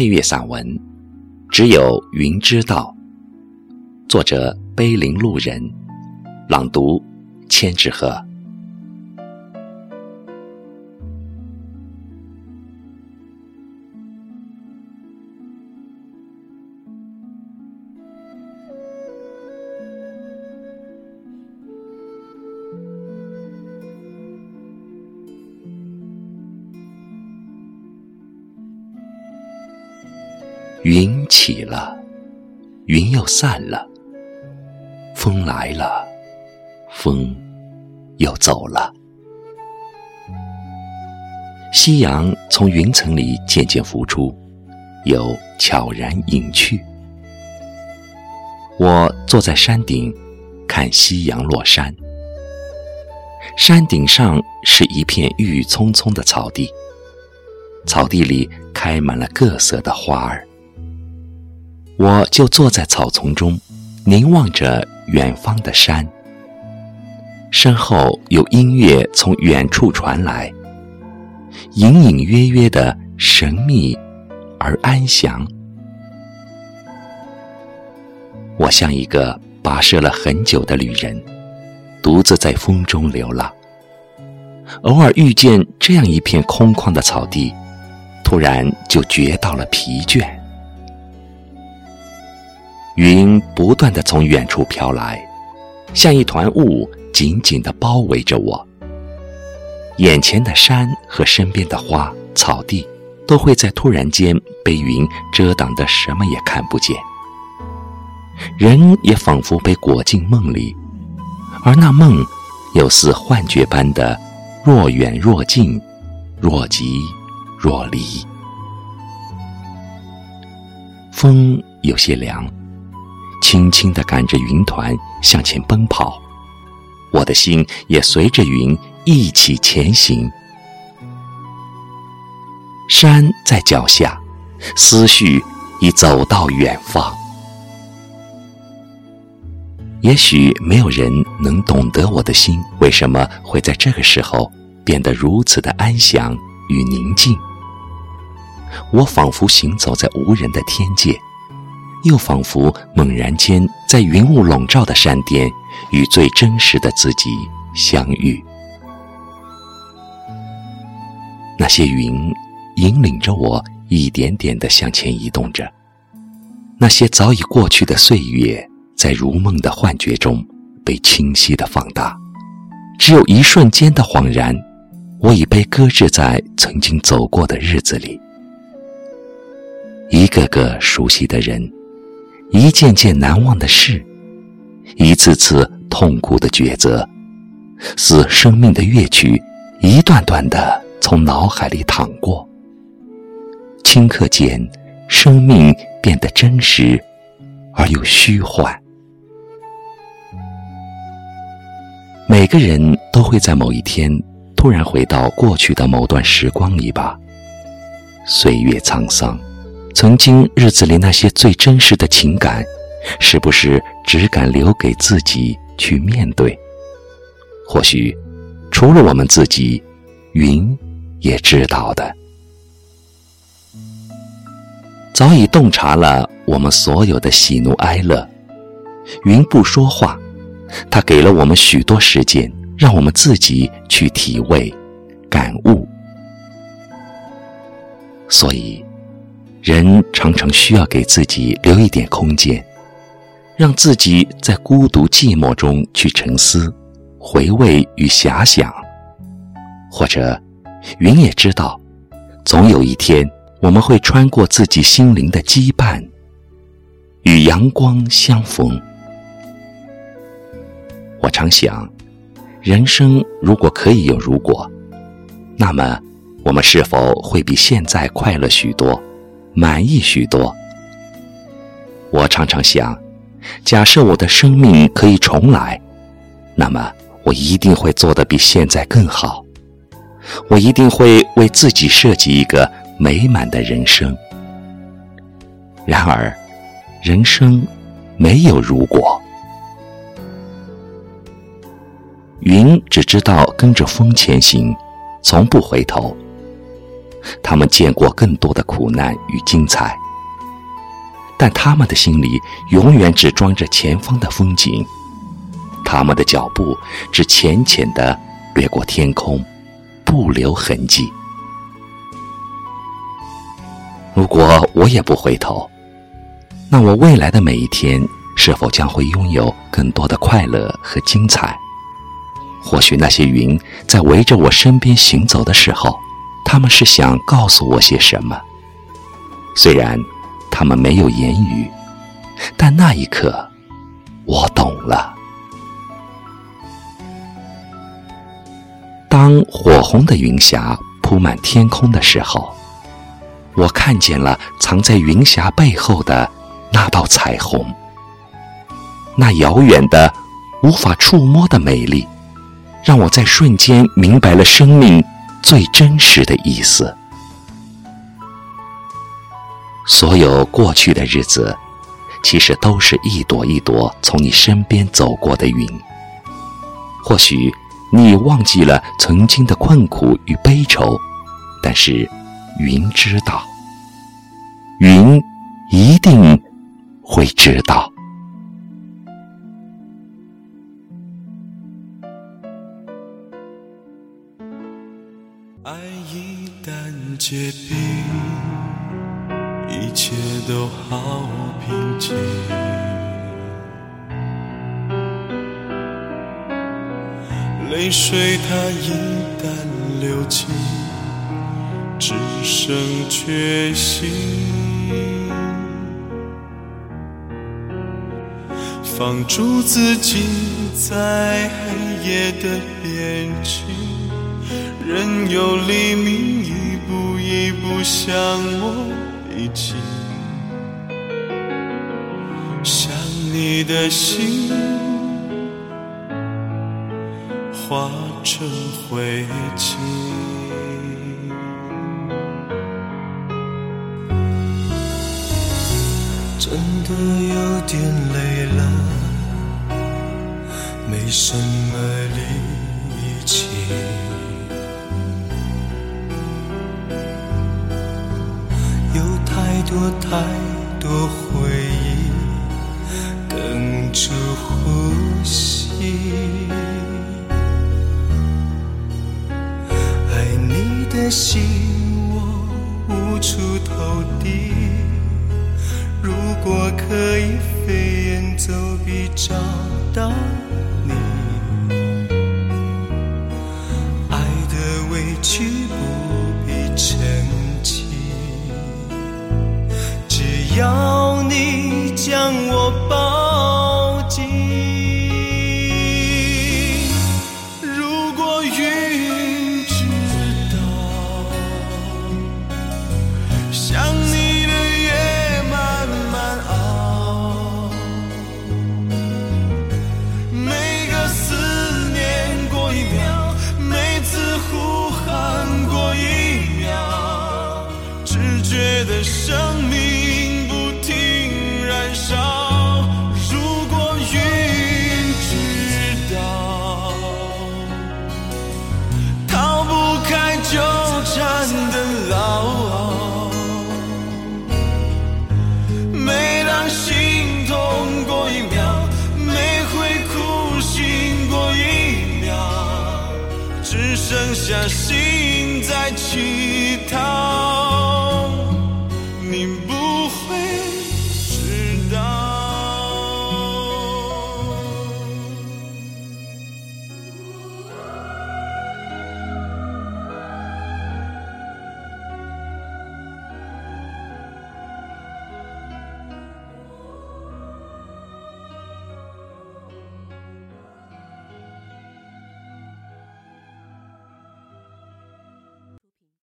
配乐散文《只有云知道》，作者碑林路人，朗读千纸鹤。云起了，云又散了，风来了，风又走了。夕阳从云层里渐渐浮出，又悄然隐去。我坐在山顶，看夕阳落山。山顶上是一片郁郁葱葱的草地，草地里开满了各色的花儿。我就坐在草丛中，凝望着远方的山。身后有音乐从远处传来，隐隐约约的神秘而安详。我像一个跋涉了很久的旅人，独自在风中流浪。偶尔遇见这样一片空旷的草地，突然就觉到了疲倦。云不断的从远处飘来，像一团雾，紧紧的包围着我。眼前的山和身边的花草地，都会在突然间被云遮挡的什么也看不见。人也仿佛被裹进梦里，而那梦，又似幻觉般的若远若近，若即若离。风有些凉。轻轻地赶着云团向前奔跑，我的心也随着云一起前行。山在脚下，思绪已走到远方。也许没有人能懂得我的心为什么会在这个时候变得如此的安详与宁静。我仿佛行走在无人的天界。又仿佛猛然间在云雾笼罩的山巅，与最真实的自己相遇。那些云引领着我一点点的向前移动着，那些早已过去的岁月，在如梦的幻觉中被清晰的放大。只有一瞬间的恍然，我已被搁置在曾经走过的日子里，一个个熟悉的人。一件件难忘的事，一次次痛苦的抉择，似生命的乐曲，一段段的从脑海里淌过。顷刻间，生命变得真实而又虚幻。每个人都会在某一天突然回到过去的某段时光里吧。岁月沧桑。曾经日子里那些最真实的情感，是不是只敢留给自己去面对？或许，除了我们自己，云也知道的。早已洞察了我们所有的喜怒哀乐，云不说话，它给了我们许多时间，让我们自己去体味、感悟。所以。人常常需要给自己留一点空间，让自己在孤独寂寞中去沉思、回味与遐想。或者，云也知道，总有一天我们会穿过自己心灵的羁绊，与阳光相逢。我常想，人生如果可以有如果，那么我们是否会比现在快乐许多？满意许多。我常常想，假设我的生命可以重来，那么我一定会做得比现在更好。我一定会为自己设计一个美满的人生。然而，人生没有如果。云只知道跟着风前行，从不回头。他们见过更多的苦难与精彩，但他们的心里永远只装着前方的风景，他们的脚步只浅浅的掠过天空，不留痕迹。如果我也不回头，那我未来的每一天是否将会拥有更多的快乐和精彩？或许那些云在围着我身边行走的时候，他们是想告诉我些什么？虽然他们没有言语，但那一刻，我懂了。当火红的云霞铺满天空的时候，我看见了藏在云霞背后的那道彩虹，那遥远的、无法触摸的美丽。让我在瞬间明白了生命最真实的意思。所有过去的日子，其实都是一朵一朵从你身边走过的云。或许你忘记了曾经的困苦与悲愁，但是云知道，云一定会知道。结冰，一切都好平静。泪水它一旦流尽，只剩决心。放逐自己在黑夜的边境。任由黎明一步一步向我已经，想你的心化成灰烬。真的有点累了，没什么力的心我无处投递。如果可以飞檐走壁找到你，爱的委屈不必澄清。只。要你将我抱只剩下心在乞讨。你不